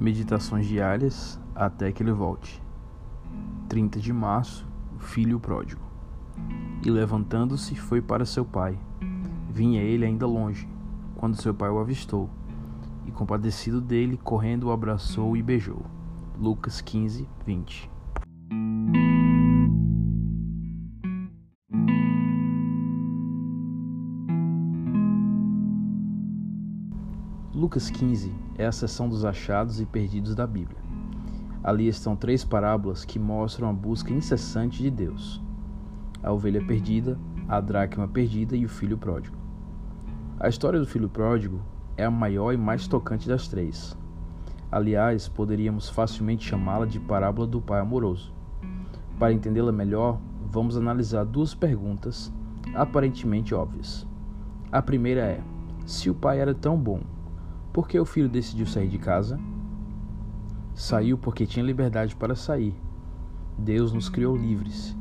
Meditações diárias até que ele volte. 30 de março, filho pródigo. E levantando-se, foi para seu pai. Vinha ele ainda longe, quando seu pai o avistou, e compadecido dele, correndo o abraçou e beijou. Lucas 15, 20. Lucas 15 é a seção dos achados e perdidos da Bíblia. Ali estão três parábolas que mostram a busca incessante de Deus: a ovelha perdida, a dracma perdida e o filho pródigo. A história do filho pródigo é a maior e mais tocante das três. Aliás, poderíamos facilmente chamá-la de parábola do pai amoroso. Para entendê-la melhor, vamos analisar duas perguntas aparentemente óbvias. A primeira é: se o pai era tão bom, por que o filho decidiu sair de casa? Saiu porque tinha liberdade para sair. Deus nos criou livres,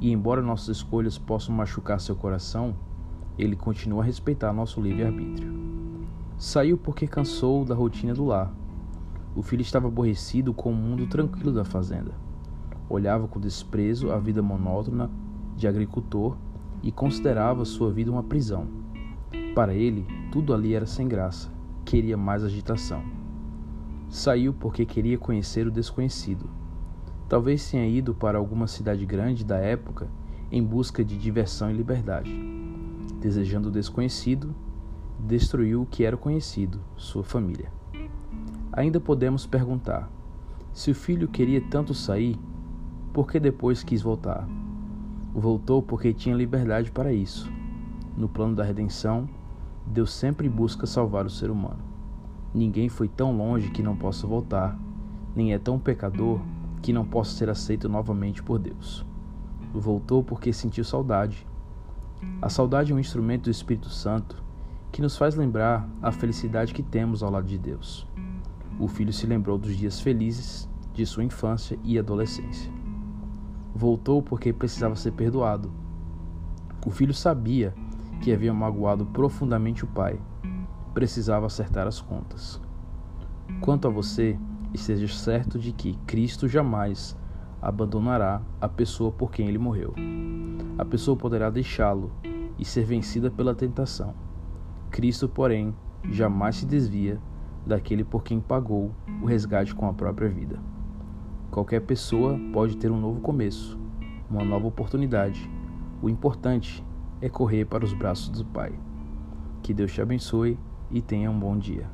e embora nossas escolhas possam machucar seu coração, ele continua a respeitar nosso livre-arbítrio. Saiu porque cansou da rotina do lar. O filho estava aborrecido com o mundo tranquilo da fazenda. Olhava com desprezo a vida monótona de agricultor e considerava sua vida uma prisão. Para ele, tudo ali era sem graça queria mais agitação. Saiu porque queria conhecer o desconhecido. Talvez tenha ido para alguma cidade grande da época em busca de diversão e liberdade. Desejando o desconhecido, destruiu o que era conhecido, sua família. Ainda podemos perguntar: se o filho queria tanto sair, por que depois quis voltar? Voltou porque tinha liberdade para isso. No plano da redenção, Deus sempre busca salvar o ser humano. Ninguém foi tão longe que não possa voltar, nem é tão pecador que não possa ser aceito novamente por Deus. Voltou porque sentiu saudade. A saudade é um instrumento do Espírito Santo que nos faz lembrar a felicidade que temos ao lado de Deus. O filho se lembrou dos dias felizes de sua infância e adolescência. Voltou porque precisava ser perdoado. O filho sabia que havia magoado profundamente o pai. Precisava acertar as contas. Quanto a você, esteja certo de que Cristo jamais abandonará a pessoa por quem ele morreu. A pessoa poderá deixá-lo e ser vencida pela tentação. Cristo, porém, jamais se desvia daquele por quem pagou o resgate com a própria vida. Qualquer pessoa pode ter um novo começo, uma nova oportunidade. O importante é correr para os braços do Pai. Que Deus te abençoe e tenha um bom dia.